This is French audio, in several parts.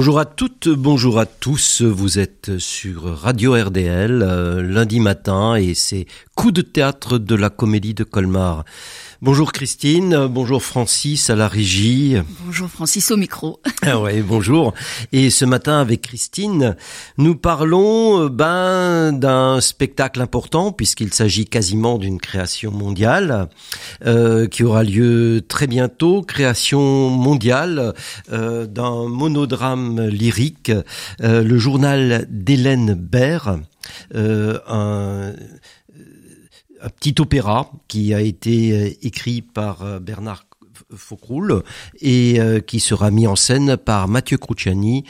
Bonjour à toutes, bonjour à tous. Vous êtes sur Radio RDL euh, lundi matin et c'est coup de théâtre de la comédie de Colmar. Bonjour Christine, bonjour Francis à la régie. Bonjour Francis au micro. Ah ouais, bonjour. Et ce matin avec Christine, nous parlons euh, ben d'un spectacle important puisqu'il s'agit quasiment d'une création mondiale euh, qui aura lieu très bientôt, création mondiale euh, d'un monodrame lyrique, euh, le journal d'Hélène Baird, euh, un un petit opéra qui a été euh, écrit par euh, Bernard Faucroul et euh, qui sera mis en scène par Mathieu Cruciani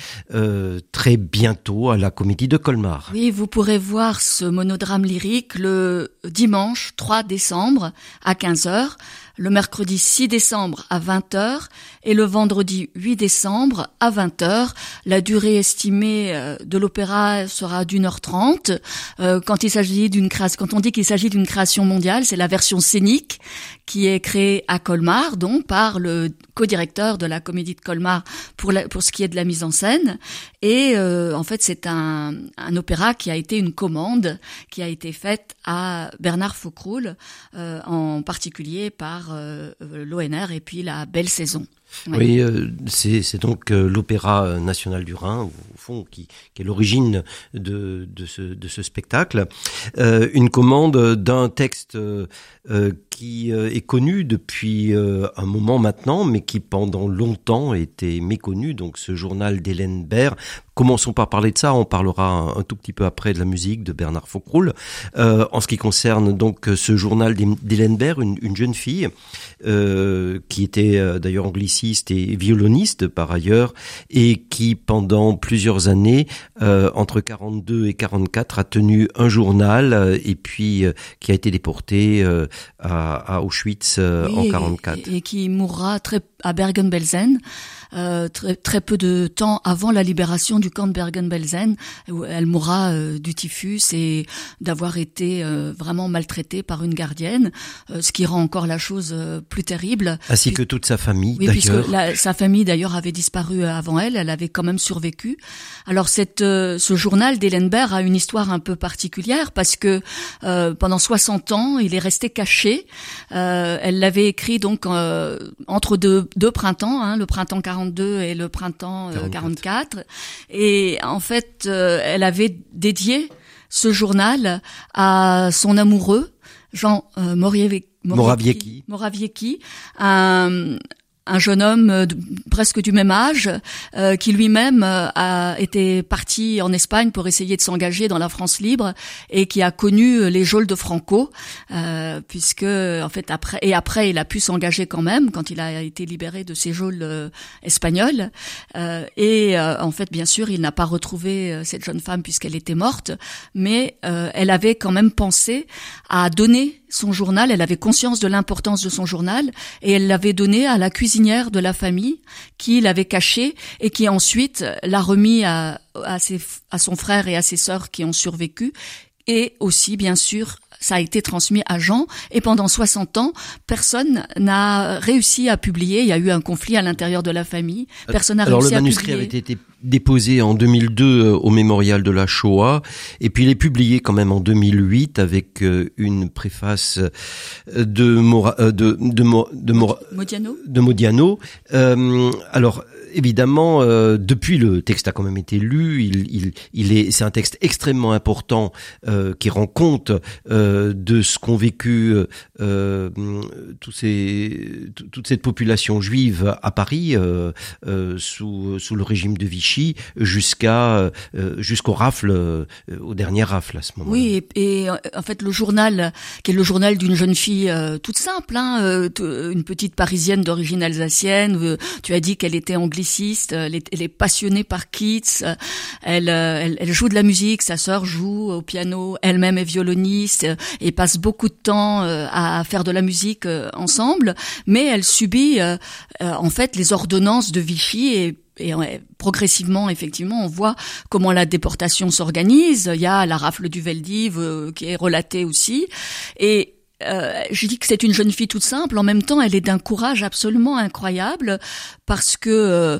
très bientôt à la Comédie de Colmar. Oui, vous pourrez voir ce monodrame lyrique le dimanche 3 décembre à 15h, le mercredi 6 décembre à 20h et le vendredi 8 décembre à 20h. La durée estimée euh, de l'opéra sera d'une heure trente. Euh, quand il s'agit d'une quand on dit qu'il s'agit d'une création mondiale, c'est la version scénique qui est créée à Colmar, donc par le co-directeur de la Comédie de Colmar pour, la, pour ce qui est de la mise en scène. Et euh, en fait, c'est un, un opéra qui a été une commande qui a été faite à Bernard Faucroul, euh, en particulier par euh, l'ONR et puis la Belle Saison. Oui, euh, c'est donc euh, l'Opéra national du Rhin, au fond, qui, qui est l'origine de, de, ce, de ce spectacle. Euh, une commande d'un texte qui est connu depuis un moment maintenant, mais qui pendant longtemps était méconnu. Donc ce journal d'Hélène Baird. Commençons par parler de ça. On parlera un, tout petit peu après de la musique de Bernard Faucroul. Euh, en ce qui concerne donc ce journal d'Hélène Baird, une, une, jeune fille euh, qui était euh, d'ailleurs angliciste et violoniste par ailleurs, et qui pendant plusieurs années, euh, entre 42 et 44, a tenu un journal euh, et puis euh, qui a été déporté à, à, Auschwitz oui, en 44. Et, et, qui mourra très à Bergen-Belsen. Euh, très, très, peu de temps avant la libération du camp de Bergen-Belsen, où elle mourra euh, du typhus et d'avoir été euh, vraiment maltraitée par une gardienne, euh, ce qui rend encore la chose euh, plus terrible. Ainsi que toute sa famille, oui, puisque la, sa famille d'ailleurs avait disparu avant elle, elle avait quand même survécu. Alors cette, euh, ce journal d'Hélène a une histoire un peu particulière parce que pendant 60 ans, il est resté caché. elle l'avait écrit donc entre deux, deux printemps, hein, le printemps 40 42 et le printemps euh, 44. Et en fait, euh, elle avait dédié ce journal à son amoureux, Jean euh, Moraviecki, Moraviecki, Moraviecki un, un jeune homme de, presque du même âge euh, qui lui-même euh, a été parti en Espagne pour essayer de s'engager dans la France libre et qui a connu les geôles de Franco euh, puisque en fait après et après il a pu s'engager quand même quand il a été libéré de ces geôles euh, espagnoles et en fait bien sûr il n'a pas retrouvé cette jeune femme puisqu'elle était morte mais elle avait quand même pensé à donner son journal, elle avait conscience de l'importance de son journal et elle l'avait donné à la cuisinière de la famille qui l'avait caché et qui ensuite l'a remis à, à, ses, à son frère et à ses sœurs qui ont survécu et aussi bien sûr ça a été transmis à Jean et pendant 60 ans, personne n'a réussi à publier. Il y a eu un conflit à l'intérieur de la famille. Personne n'a réussi à publier. Alors le manuscrit avait été déposé en 2002 au mémorial de la Shoah et puis il est publié quand même en 2008 avec une préface de Mora, de de, de, de, Modiano. De Modiano. Euh, alors évidemment, euh, depuis le texte a quand même été lu, il, il, il est, c'est un texte extrêmement important euh, qui rend compte euh, de ce qu'ont vécu euh, tous ces, toute cette population juive à Paris euh, sous, sous le régime de Vichy jusqu'à jusqu'au rafle, au dernier rafle à ce moment. Oui, et, en fait le journal, qui est le journal d'une jeune fille toute simple, hein, une petite parisienne d'origine alsacienne. tu as dit qu'elle était anglaise elle est, passionnée par Keats, elle, elle, joue de la musique, sa sœur joue au piano, elle-même est violoniste et passe beaucoup de temps euh, à faire de la musique euh, ensemble, mais elle subit euh, en fait les ordonnances de Vichy et progressivement, effectivement, on voit comment la déportation s'organise. Il y a la rafle du Veldiv qui est relatée aussi. Et euh, je dis que c'est une jeune fille toute simple. En même temps, elle est d'un courage absolument incroyable parce que euh,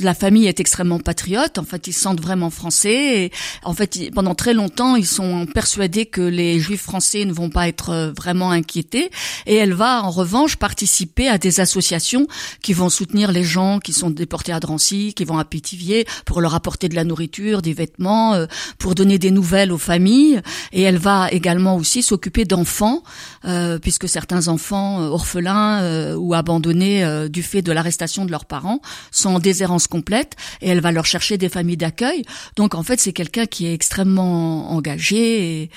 la famille est extrêmement patriote. En fait, ils se sentent vraiment français. Et, en fait, pendant très longtemps, ils sont persuadés que les Juifs français ne vont pas être euh, vraiment inquiétés. Et elle va, en revanche, participer à des associations qui vont soutenir les gens qui sont déportés à Drancy, qui vont à Pétivier pour leur apporter de la nourriture, des vêtements, euh, pour donner des nouvelles aux familles. Et elle va également aussi s'occuper d'enfants euh, puisque certains enfants euh, orphelins euh, ou abandonnés du fait de l'arrestation de leurs parents sont en déshérence complète et elle va leur chercher des familles d'accueil. Donc en fait, c'est quelqu'un qui est extrêmement engagé et,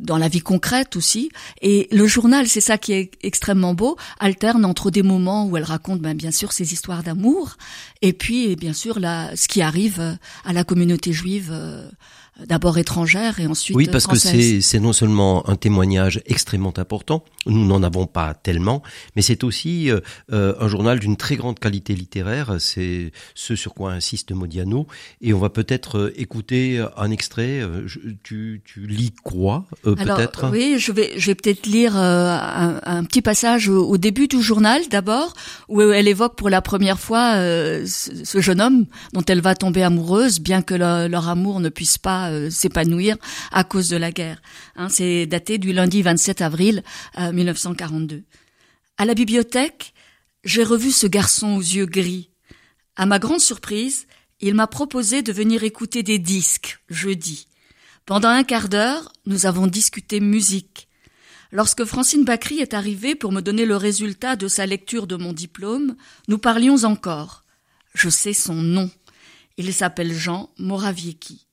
dans la vie concrète aussi. Et le journal, c'est ça qui est extrêmement beau, alterne entre des moments où elle raconte ben, bien sûr ses histoires d'amour et puis bien sûr la, ce qui arrive à la communauté juive d'abord étrangère et ensuite Oui, parce que c'est non seulement un témoignage extrêmement important, nous n'en avons pas tellement, mais c'est aussi euh, euh, un journal d'une très grande qualité littéraire, c'est ce sur quoi insiste Modiano, et on va peut-être euh, écouter un extrait, tu, tu lis quoi peut-être? Oui, je vais, je vais peut-être lire un, un, petit passage au, début du journal d'abord, où elle évoque pour la première fois ce, jeune homme dont elle va tomber amoureuse, bien que leur amour ne puisse pas euh, s'épanouir à cause de la guerre. Hein, c'est daté du lundi 27 avril 1942. Euh, à la bibliothèque, j'ai revu ce garçon aux yeux gris. À ma grande surprise, il m'a proposé de venir écouter des disques jeudi. Pendant un quart d'heure, nous avons discuté musique. Lorsque Francine Bacry est arrivée pour me donner le résultat de sa lecture de mon diplôme, nous parlions encore. Je sais son nom. Il s'appelle Jean Moraviecki.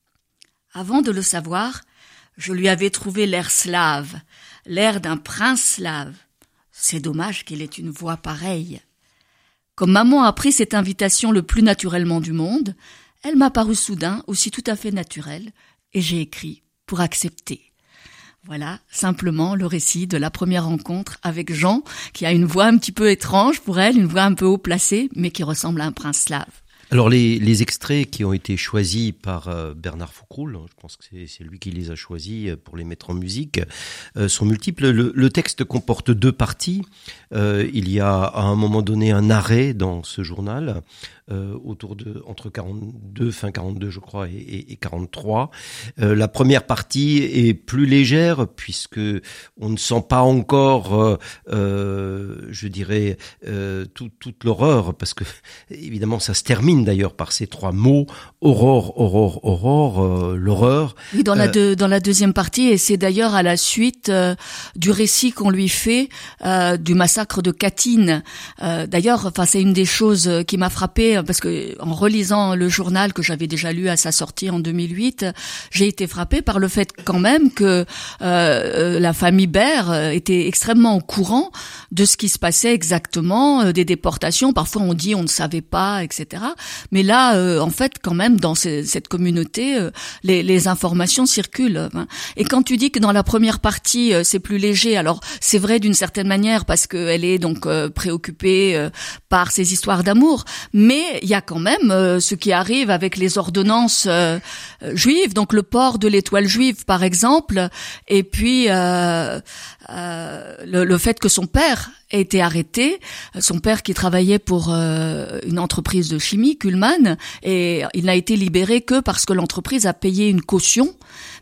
Avant de le savoir, je lui avais trouvé l'air slave, l'air d'un prince slave. C'est dommage qu'il ait une voix pareille. Comme maman a pris cette invitation le plus naturellement du monde, elle m'a paru soudain aussi tout à fait naturelle, et j'ai écrit pour accepter. Voilà simplement le récit de la première rencontre avec Jean, qui a une voix un petit peu étrange pour elle, une voix un peu haut placée, mais qui ressemble à un prince slave. Alors les, les, extraits qui ont été choisis par euh, Bernard Foucroul, je pense que c'est lui qui les a choisis euh, pour les mettre en musique, euh, sont multiples. Le, le, texte comporte deux parties. il y a à un moment donné un arrêt dans ce journal euh, autour de entre 42, fin 42 je crois, et, et, 43. Euh, la première partie est plus légère puisque on ne sent pas encore, euh, je dirais, tout, toute l'horreur parce que évidemment ça se termine d'ailleurs par ces trois mots aurore, aurore, aurore, l'horreur. Oui, dans la dans la deuxième partie et c'est d'ailleurs à la suite du récit qu'on lui fait du massacre de Katyn. d'ailleurs, enfin c'est une des choses qui m'a frappé parce que en relisant le journal que j'avais déjà lu à sa sortie en 2008, j'ai été frappée par le fait quand même que euh, la famille Baird était extrêmement au courant de ce qui se passait exactement, euh, des déportations. Parfois on dit on ne savait pas, etc. Mais là, euh, en fait, quand même, dans cette communauté, les, les, informations circulent. Hein. Et quand tu dis que dans la première partie c'est plus léger, alors c'est vrai d'une certaine manière parce qu'elle est donc préoccupée par ces histoires d'amour, mais il y a quand même euh, ce qui arrive avec les ordonnances euh, euh, juives, donc le port de l'étoile juive par exemple, et puis le, le, fait que son père a été arrêté, son père qui travaillait pour une entreprise de chimie, Kuhlmann, et il n'a été libéré que parce que l'entreprise a payé une caution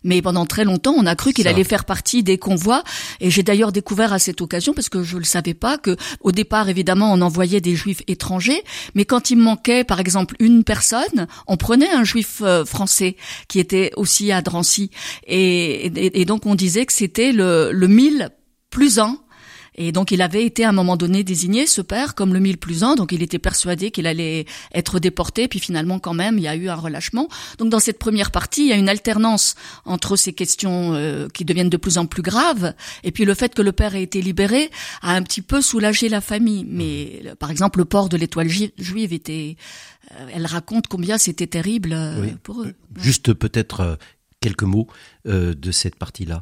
mais pendant très longtemps, on a cru qu'il allait faire partie des convois. Et j'ai d'ailleurs découvert à cette occasion, parce que je ne le savais pas, que au départ, évidemment, on envoyait des juifs étrangers, mais quand il manquait, par exemple, une personne, on prenait un juif euh, français qui était aussi à Drancy. Et, et, donc, on disait que c'était le, le mille plus un et donc il avait été à un moment donné désigné, ce père, comme le mille plus un, donc il était persuadé qu'il allait être déporté, puis finalement quand même il y a eu un relâchement. Donc dans cette première partie, il y a une alternance entre ces questions euh, qui deviennent de plus en plus graves, et puis le fait que le père ait été libéré a un petit peu soulagé la famille. Mais par exemple le port de l'étoile juive était... Euh, elle raconte combien c'était terrible euh, pour eux. Juste peut-être quelques mots de cette partie-là.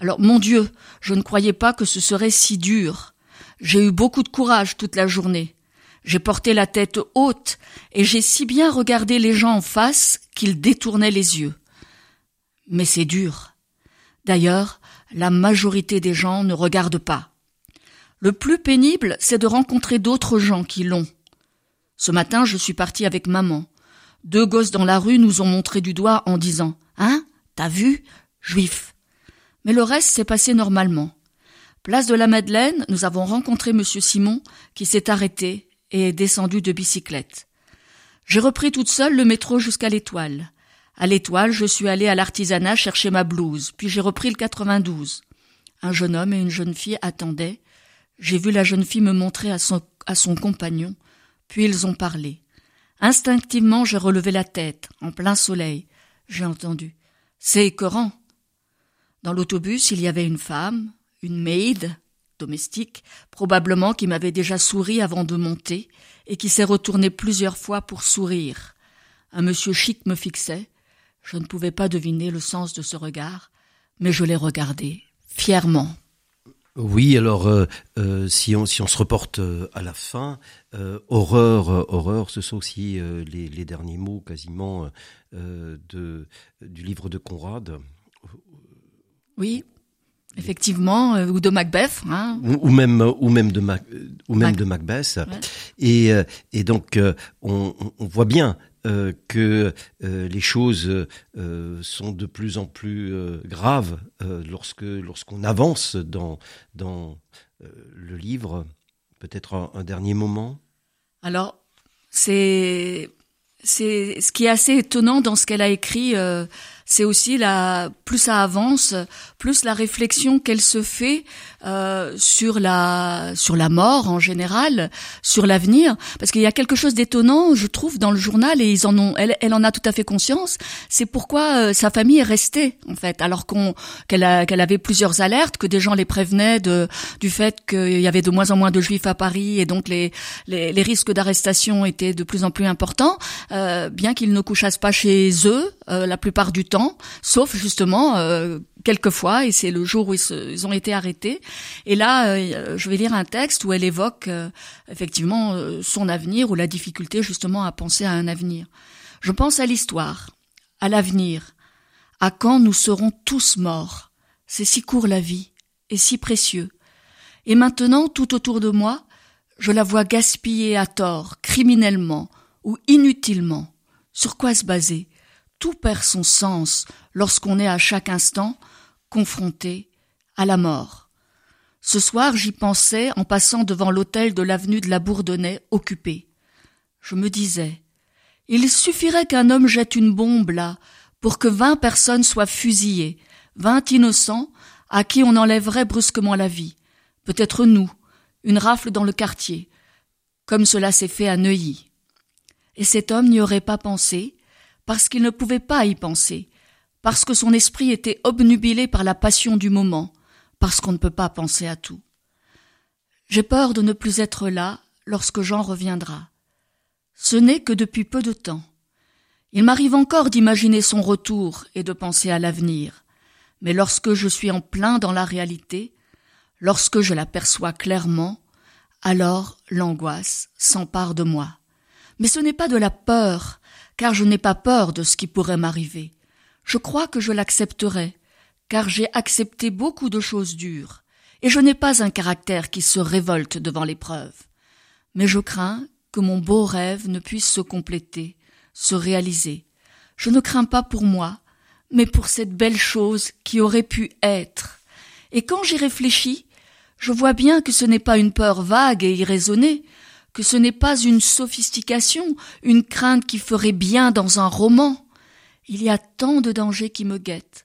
Alors, mon Dieu, je ne croyais pas que ce serait si dur. J'ai eu beaucoup de courage toute la journée. J'ai porté la tête haute et j'ai si bien regardé les gens en face qu'ils détournaient les yeux. Mais c'est dur. D'ailleurs, La majorité des gens ne regardent pas. Le plus pénible, c'est de rencontrer d'autres gens qui l'ont. Ce matin, je suis partie avec maman. Deux gosses dans la rue nous ont montré du doigt en disant Hein? T'as vu? Juif. Mais le reste s'est passé normalement. Place de la Madeleine, nous avons rencontré monsieur Simon qui s'est arrêté et est descendu de bicyclette. J'ai repris toute seule le métro jusqu'à l'étoile. À l'étoile, je suis allée à l'artisanat chercher ma blouse, puis j'ai repris le 92. Un jeune homme et une jeune fille attendaient. J'ai vu la jeune fille me montrer à son, compagnon, puis ils ont parlé. Instinctivement, j'ai relevé la tête, en plein soleil. J'ai entendu. C'est écœurant. Dans l'autobus, il y avait une femme, une maid, domestique, probablement qui m'avait déjà souri avant de monter, et qui s'est retournée plusieurs fois pour sourire. Un monsieur chic me fixait. Je ne pouvais pas deviner le sens de ce regard, mais je l'ai regardé, fièrement. Oui, alors euh, euh, si on se reporte euh, à la fin, horreur, horreur, ce sont aussi les, derniers mots quasiment du livre de Conrad. Oui, effectivement, ou de Macbeth, hein. ou, même ou même de ou même de Macbeth. Et et donc on, on voit bien euh, que euh, les choses euh, sont de plus en plus graves lorsque lorsqu'on avance dans dans le livre. Peut-être un, dernier moment. Alors c'est c'est ce qui est assez étonnant dans ce qu'elle a écrit c'est aussi la plus ça avance, plus la réflexion qu'elle se fait euh, sur la sur la mort en général, sur l'avenir, parce qu'il y a quelque chose d'étonnant, je trouve, dans le journal et ils en ont, elle, elle en a tout à fait conscience. C'est pourquoi euh, sa famille est restée en fait, alors qu'on qu'elle qu'elle avait plusieurs alertes, que des gens les prévenaient de du fait qu'il y avait de moins en moins de juifs à Paris et donc les les, les risques d'arrestation étaient de plus en plus importants, euh, bien qu'ils ne couchassent pas chez eux euh, la plupart du temps, sauf justement euh, quelquefois, et c'est le jour où ils, ont été arrêtés. Et là, euh, je vais lire un texte où elle évoque euh, effectivement son avenir ou la difficulté justement à penser à un avenir. Je pense à l'histoire, à l'avenir, à quand nous serons tous morts. C'est si court la vie et si précieux. Et maintenant, tout autour de moi, je la vois gaspiller à tort, criminellement ou inutilement. Sur quoi se baser? Tout perd son sens lorsqu'on est à chaque instant confronté à la mort. Ce soir, j'y pensais en passant devant l'hôtel de l'avenue de la Bourdonnais occupé. Je me disais, il suffirait qu'un homme jette une bombe là pour que vingt personnes soient fusillées, vingt innocents à qui on enlèverait brusquement la vie. Peut-être nous, une rafle dans le quartier, comme cela s'est fait à Neuilly. Et cet homme n'y aurait pas pensé, parce qu'il ne pouvait pas y penser, parce que son esprit était obnubilé par la passion du moment, parce qu'on ne peut pas penser à tout. J'ai peur de ne plus être là lorsque Jean reviendra. Ce n'est que depuis peu de temps. Il m'arrive encore d'imaginer son retour et de penser à l'avenir, mais lorsque je suis en plein dans la réalité, lorsque je l'aperçois clairement, alors l'angoisse s'empare de moi. Mais ce n'est pas de la peur, car je n'ai pas peur de ce qui pourrait m'arriver. Je crois que je l'accepterai, car j'ai accepté beaucoup de choses dures, et je n'ai pas un caractère qui se révolte devant l'épreuve. Mais je crains que mon beau rêve ne puisse se compléter, se réaliser. Je ne crains pas pour moi, mais pour cette belle chose qui aurait pu être. Et quand j'y réfléchis, je vois bien que ce n'est pas une peur vague et irraisonnée, que ce n'est pas une sophistication, une crainte qui ferait bien dans un roman. Il y a tant de dangers qui me guettent.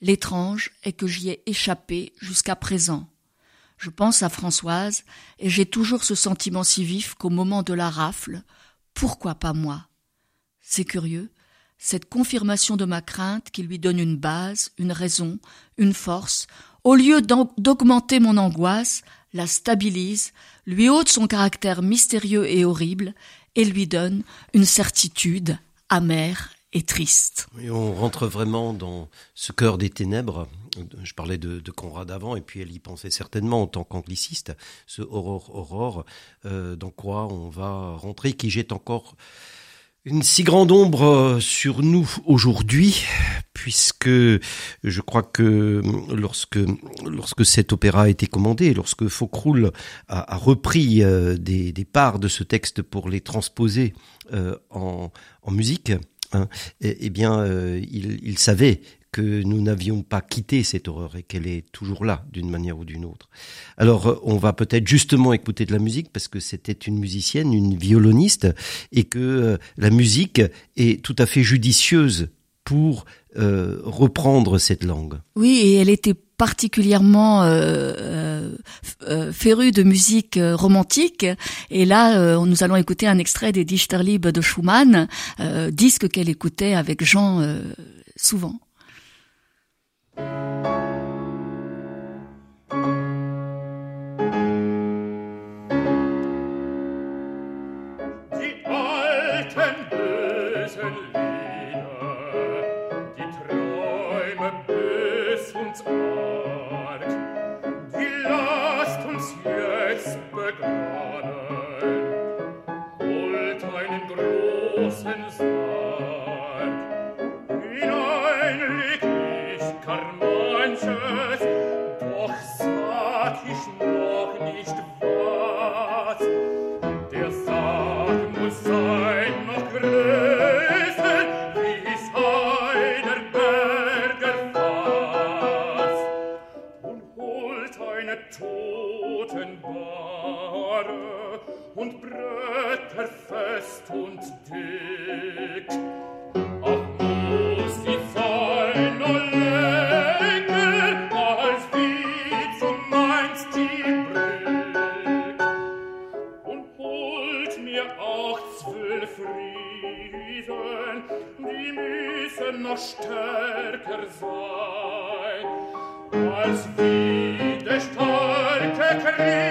L'étrange est que j'y ai échappé jusqu'à présent. Je pense à Françoise, et j'ai toujours ce sentiment si vif qu'au moment de la rafle, pourquoi pas moi? C'est curieux, cette confirmation de ma crainte qui lui donne une base, une raison, une force, au lieu d'augmenter mon angoisse, la stabilise, lui ôte son caractère mystérieux et horrible, et lui donne une certitude amère et triste. on rentre vraiment dans ce cœur des ténèbres. Je parlais de, Conrad avant, et puis elle y pensait certainement en tant qu'angliciste, ce aurore aurore, euh, dans quoi on va rentrer, qui jette encore Une si grande ombre sur nous aujourd'hui, puisque je crois que lorsque lorsque cet opéra a été commandé, lorsque Faucroul a, repris euh, des, des, parts de ce texte pour les transposer euh, en, musique, hein, eh, eh, bien, euh, il, savait que nous n'avions pas quitté cette horreur et qu'elle est toujours là d'une manière ou d'une autre. Alors on va peut-être justement écouter de la musique parce que c'était une musicienne, une violoniste et que la musique est tout à fait judicieuse pour euh, reprendre cette langue. Oui, et elle était particulièrement euh, euh, férue de musique romantique. Et là, nous allons écouter un extrait des Dichterliebe de Schumann, disque qu'elle écoutait avec Jean souvent. That's und dick. Ach, muss die feine Länge, als wie du meinst die Und holt mir auch zwölf Riesen, die müssen noch stärker sein, als wie der starke Krieg.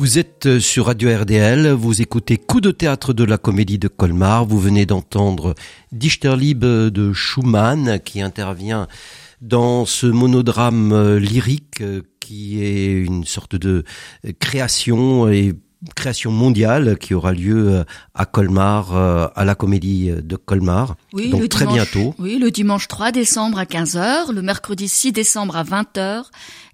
Vous êtes euh, sur Radio RDL, vous écoutez Coup de théâtre de la comédie de Colmar, vous venez d'entendre Dichterliebe de Schumann qui intervient dans ce monodrame euh, lyrique euh, qui est une sorte de création et création mondiale qui aura lieu à Colmar, à la comédie de Colmar. Oui, donc le très dimanche, bientôt. Oui, le dimanche 3 décembre à 15h, le mercredi 6 décembre à 20h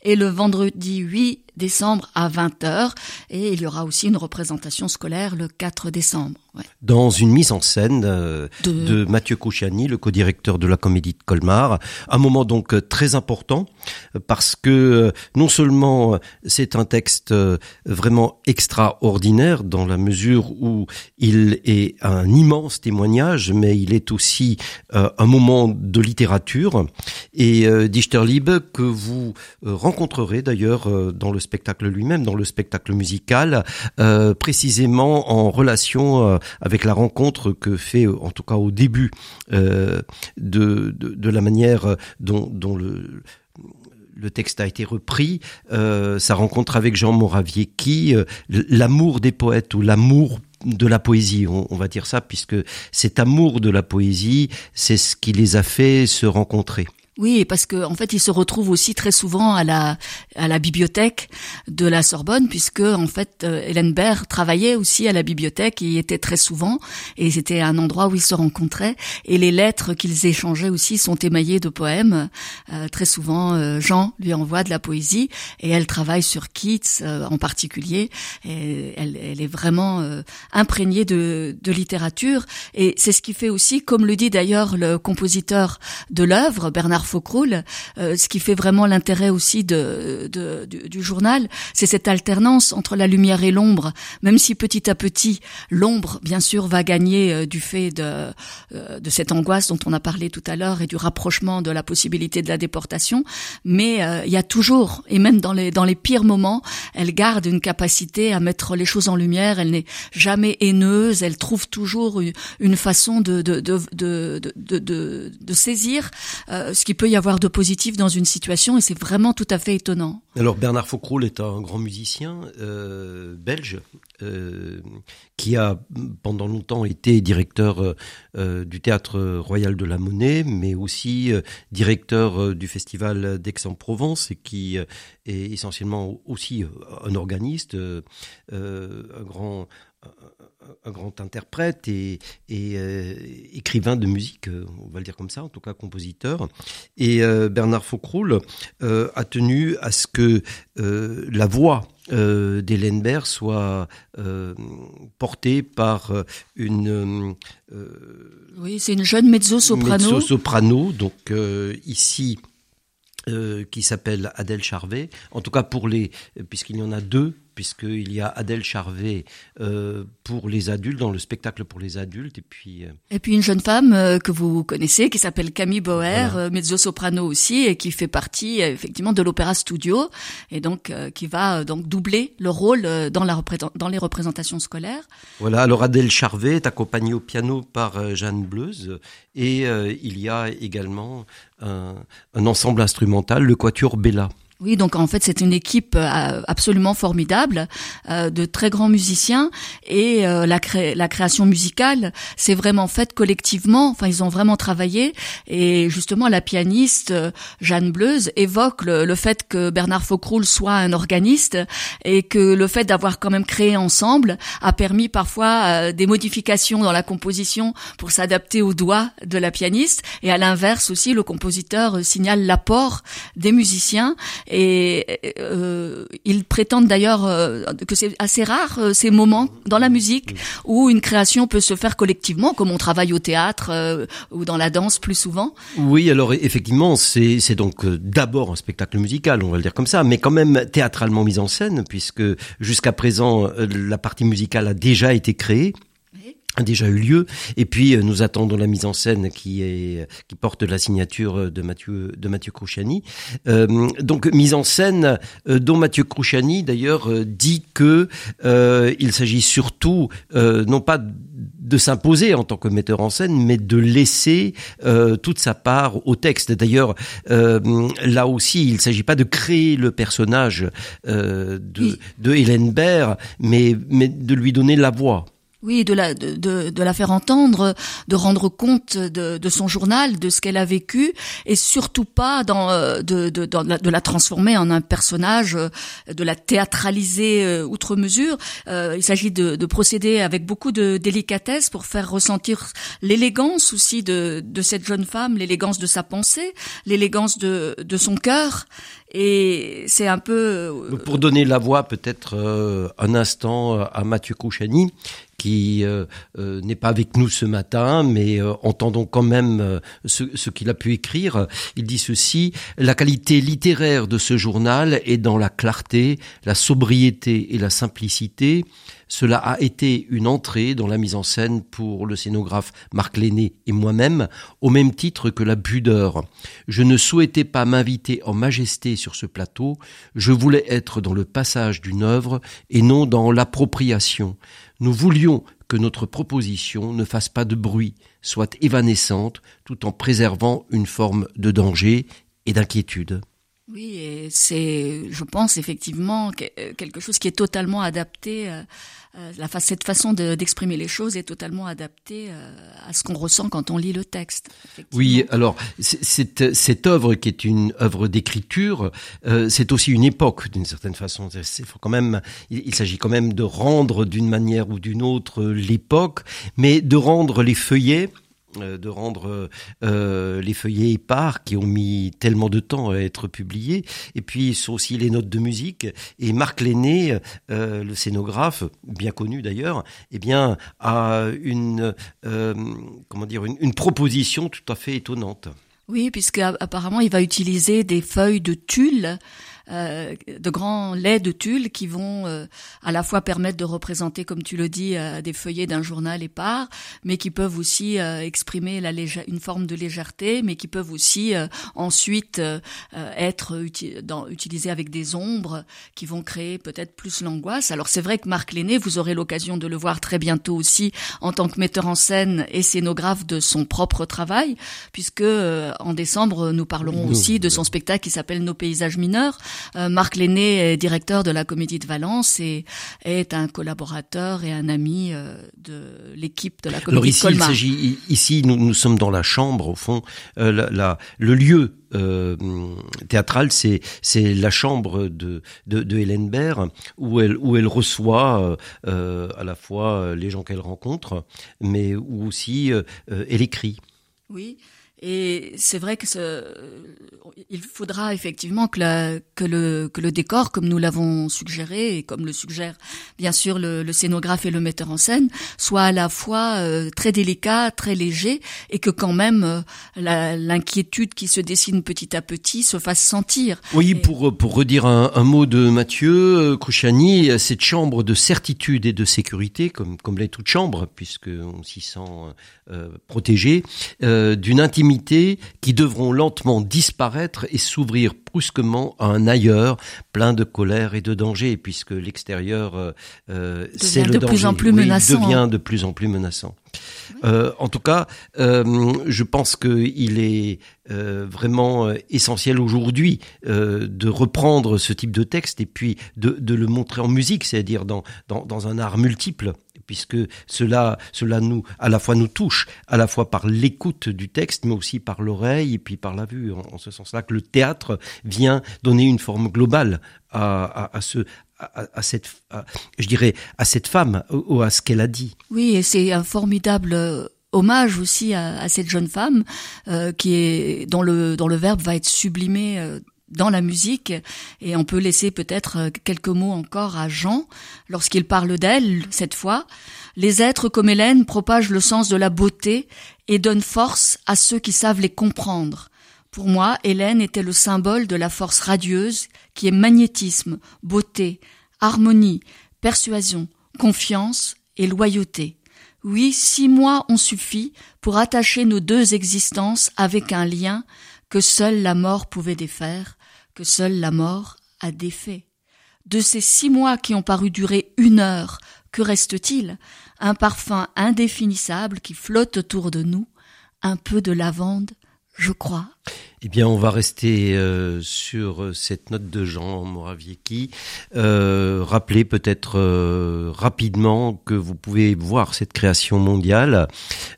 et le vendredi 8 décembre à 20h et il y aura aussi une représentation scolaire le 4 décembre. Dans une mise en scène euh, de... Mathieu Kouchiani, le co-directeur de la Comédie de Colmar, un moment donc euh, très important parce que euh, non seulement c'est un texte vraiment extraordinaire dans la mesure où il est un immense témoignage, mais il est aussi un moment de littérature. Et Dichterlieb que vous rencontrerez d'ailleurs dans le spectacle lui-même, dans le spectacle musical, précisément en relation avec la rencontre que fait, en tout cas au début, euh, de, la manière dont, dont le le texte a été repris, euh, sa rencontre avec Jean Moraviecki, euh, l'amour des poètes ou l'amour de la poésie, on, va dire ça, puisque cet amour de la poésie, c'est ce qui les a fait se rencontrer. Oui, parce que en fait, il se retrouve aussi très souvent à la à la bibliothèque de la Sorbonne, puisque en fait, euh, Hélène Baird travaillait aussi à la bibliothèque, et y était très souvent, et c'était un endroit où ils se rencontraient. Et les lettres qu'ils échangeaient aussi sont émaillées de poèmes. Euh, très souvent, euh, Jean lui envoie de la poésie, et elle travaille sur Keats en particulier. Et elle, elle est vraiment imprégnée de, de littérature, et c'est ce qui fait aussi, comme le dit d'ailleurs le compositeur de l'œuvre, Bernard Faucroul, euh, ce qui fait vraiment l'intérêt aussi de, du, journal, c'est cette alternance entre la lumière et l'ombre, même si petit à petit l'ombre, bien sûr, va gagner euh, du fait de, euh, de cette angoisse dont on a parlé tout à l'heure et du rapprochement de la possibilité de la déportation, mais il y a toujours, et même dans les, dans les pires moments, elle garde une capacité à mettre les choses en lumière, elle n'est jamais haineuse, elle trouve toujours une, façon de, de, de, de, de, de saisir ce qui peut y avoir de positif dans une situation et c'est vraiment tout à fait étonnant. Alors Bernard Faucroul est un grand musicien euh, belge euh, qui a pendant longtemps été directeur euh, du théâtre royal de la Monnaie, mais aussi directeur du festival d'Aix-en-Provence et qui est essentiellement aussi un organiste, un grand un grand interprète et, euh, écrivain de musique, euh, on va le dire comme ça, en tout cas compositeur. Et euh, Bernard Faucroul a tenu à ce que la voix d'Hélène Baird soit portée par une... oui, c'est une jeune mezzo-soprano. Mezzo-soprano, donc ici... qui s'appelle Adèle Charvet. En tout cas pour les, puisqu'il y en a deux puisqu'il y a Adèle Charvet euh, pour les adultes, dans le spectacle pour les adultes. Et puis, euh, et puis une jeune femme euh, que vous connaissez qui s'appelle Camille Bauer, mezzo-soprano aussi, et qui fait partie effectivement de l'Opéra Studio, et donc qui va donc doubler le rôle dans, la dans les représentations scolaires. Voilà, alors Adèle Charvet est accompagnée au piano par Jeanne Bleuze, et il y a également un, un ensemble instrumental, le Quatuor Bella. Oui, donc en fait c'est une équipe euh, absolument formidable euh, de très grands musiciens et euh, la, la création musicale c'est vraiment faite collectivement. Enfin ils ont vraiment travaillé et justement la pianiste Jeanne Bleuze évoque le, fait que Bernard Faucroul soit un organiste et que le fait d'avoir quand même créé ensemble a permis parfois des modifications dans la composition pour s'adapter aux doigts de la pianiste et à l'inverse aussi le compositeur signale l'apport des musiciens et euh, ils prétendent d'ailleurs euh, que c'est assez rare euh, ces moments dans la musique où une création peut se faire collectivement, comme on travaille au théâtre euh, ou dans la danse plus souvent. Oui, alors effectivement, c'est donc d'abord un spectacle musical, on va le dire comme ça, mais quand même théâtralement mis en scène, puisque jusqu'à présent la partie musicale a déjà été créée a déjà eu lieu et puis euh, nous attendons la mise en scène qui est qui porte la signature de Mathieu de Mathieu Crouchani. Euh, donc mise en scène euh, dont Mathieu Crouchani d'ailleurs euh, dit que il s'agit surtout non pas de s'imposer en tant que metteur en scène, mais de laisser toute sa part au texte. D'ailleurs, là aussi, il ne s'agit pas de créer le personnage de, de Hélène Baird, mais, mais de lui donner la voix. Oui, de la, de, de, la faire entendre, de rendre compte de, de son journal, de ce qu'elle a vécu, et surtout pas dans, euh, de, de, la, de la transformer en un personnage, euh, de la théâtraliser euh, outre mesure. il s'agit de, de procéder avec beaucoup de délicatesse pour faire ressentir l'élégance aussi de, de cette jeune femme, l'élégance de sa pensée, l'élégance de, de son cœur, Et c'est un peu... Pour donner la voix peut-être un instant à Mathieu Kouchani, qui euh, euh, n'est pas avec nous ce matin, mais euh, entendons quand même ce, ce qu'il a pu écrire. Il dit ceci, la qualité littéraire de ce journal est dans la clarté, la sobriété et la simplicité. Cela a été une entrée dans la mise en scène pour le scénographe Marc Lenné et moi-même, au même titre que la pudeur. Je ne souhaitais pas m'inviter en majesté sur ce plateau, je voulais être dans le passage d'une œuvre et non dans l'appropriation. Nous voulions que notre proposition ne fasse pas de bruit, soit évanescente, tout en préservant une forme de danger et d'inquiétude. Oui, et c'est, je pense effectivement, euh, quelque chose qui est totalement adapté. Euh, euh, cette façon d'exprimer les choses est totalement adaptée à ce qu'on ressent quand on lit le texte. Oui, alors cette, cette œuvre qui est une œuvre d'écriture, c'est aussi une époque d'une certaine façon. C'est quand même, il s'agit quand même de rendre d'une manière ou d'une autre l'époque, mais de rendre les feuillets euh, de rendre euh, les feuillets épars qui ont mis tellement de temps à être publiés. Et puis, sont aussi les notes de musique. Et Marc Lenné, euh, le scénographe, bien connu d'ailleurs, eh bien, a une, comment dire, une, proposition tout à fait étonnante. Oui, puisque apparemment, il va utiliser des feuilles de tulle euh, de grands laits de tulle qui vont euh, à la fois permettre de représenter, comme tu le dis, euh, des feuillets d'un journal épars, mais qui peuvent aussi exprimer la une forme de légèreté, mais qui peuvent aussi ensuite être dans, utilisés avec des ombres qui vont créer peut-être plus l'angoisse. Alors c'est vrai que Marc Lenné, vous aurez l'occasion de le voir très bientôt aussi en tant que metteur en scène et scénographe de son propre travail, puisque en décembre nous parlerons aussi de son spectacle qui s'appelle Nos paysages mineurs, euh, Marc Lenné est directeur de la Comédie de Valence et est un collaborateur et un ami euh, de l'équipe de la Comédie Alors ici, de Colmar. Il s'agit, ici, nous, nous sommes dans la chambre, au fond, euh, la, le lieu euh, théâtrale, c'est c'est la chambre de, de, de Hélène Baird où elle où elle reçoit euh, à la fois les gens qu'elle rencontre, mais où aussi elle écrit. Oui. Et c'est vrai que ce, il faudra effectivement que, la, que, le, que le décor, comme nous l'avons suggéré et comme le suggère bien sûr le, le, scénographe et le metteur en scène, soit à la fois euh, très délicat, très léger, et que quand même euh, l'inquiétude qui se dessine petit à petit se fasse sentir. Oui, pour, pour redire un, un, mot de Mathieu euh, Crouchani, cette chambre de certitude et de sécurité, comme, comme l'est toute chambre, puisqu'on s'y sent euh, protégé, d'une intimité qui devront lentement disparaître et s'ouvrir brusquement à un ailleurs plein de colère et de danger, puisque l'extérieur, euh, euh c'est le de danger. Plus en plus menaçant. devient de plus en plus menaçant. Euh, en tout cas, euh, je pense qu'il est vraiment essentiel aujourd'hui de reprendre ce type de texte et puis de, de le montrer en musique, c'est-à-dire dans, dans, dans un art multiple puisque cela, cela nous, à la fois nous touche, à la fois par l'écoute du texte, mais aussi par l'oreille et puis par la vue. En, ce sens-là, que le théâtre vient donner une forme globale à, à, ce, à, cette, je dirais, à cette femme ou à ce qu'elle a dit. Oui, et c'est un formidable euh, hommage aussi à, à cette jeune femme euh, qui est dont le dont le verbe va être sublimé. Euh, dans la musique et on peut laisser peut-être euh, quelques mots encore à Jean lorsqu'il parle d'elle cette fois. Les êtres comme Hélène propagent le sens de la beauté et donnent force à ceux qui savent les comprendre. Pour moi, Hélène était le symbole de la force radieuse qui est magnétisme, beauté, harmonie, persuasion, confiance et loyauté. Oui, six mois ont suffi pour attacher nos deux existences avec un lien que seule la mort pouvait défaire, que seule la mort a défait. De ces six mois qui ont paru durer une heure, que reste-t-il? Un parfum indéfinissable qui flotte autour de nous, un peu de lavande, je crois. Eh bien, on va rester euh, sur cette note de Jean Moraviecki. Euh, rappeler peut-être euh, rapidement que vous pouvez voir cette création mondiale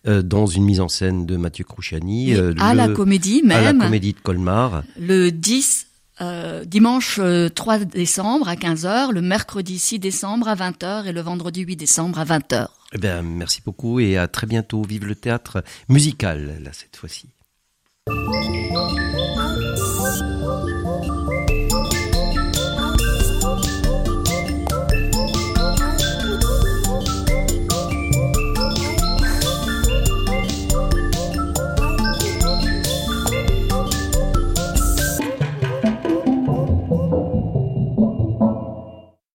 euh, dans une mise en scène de Mathieu Crouchani. à la comédie même. À la comédie de Colmar. Le 10 euh, dimanche 3 décembre à 15h, le mercredi 6 décembre à 20h et le vendredi 8 décembre à 20h. Eh bien, merci beaucoup et à très bientôt. Vive le théâtre musical, là, cette fois-ci. Música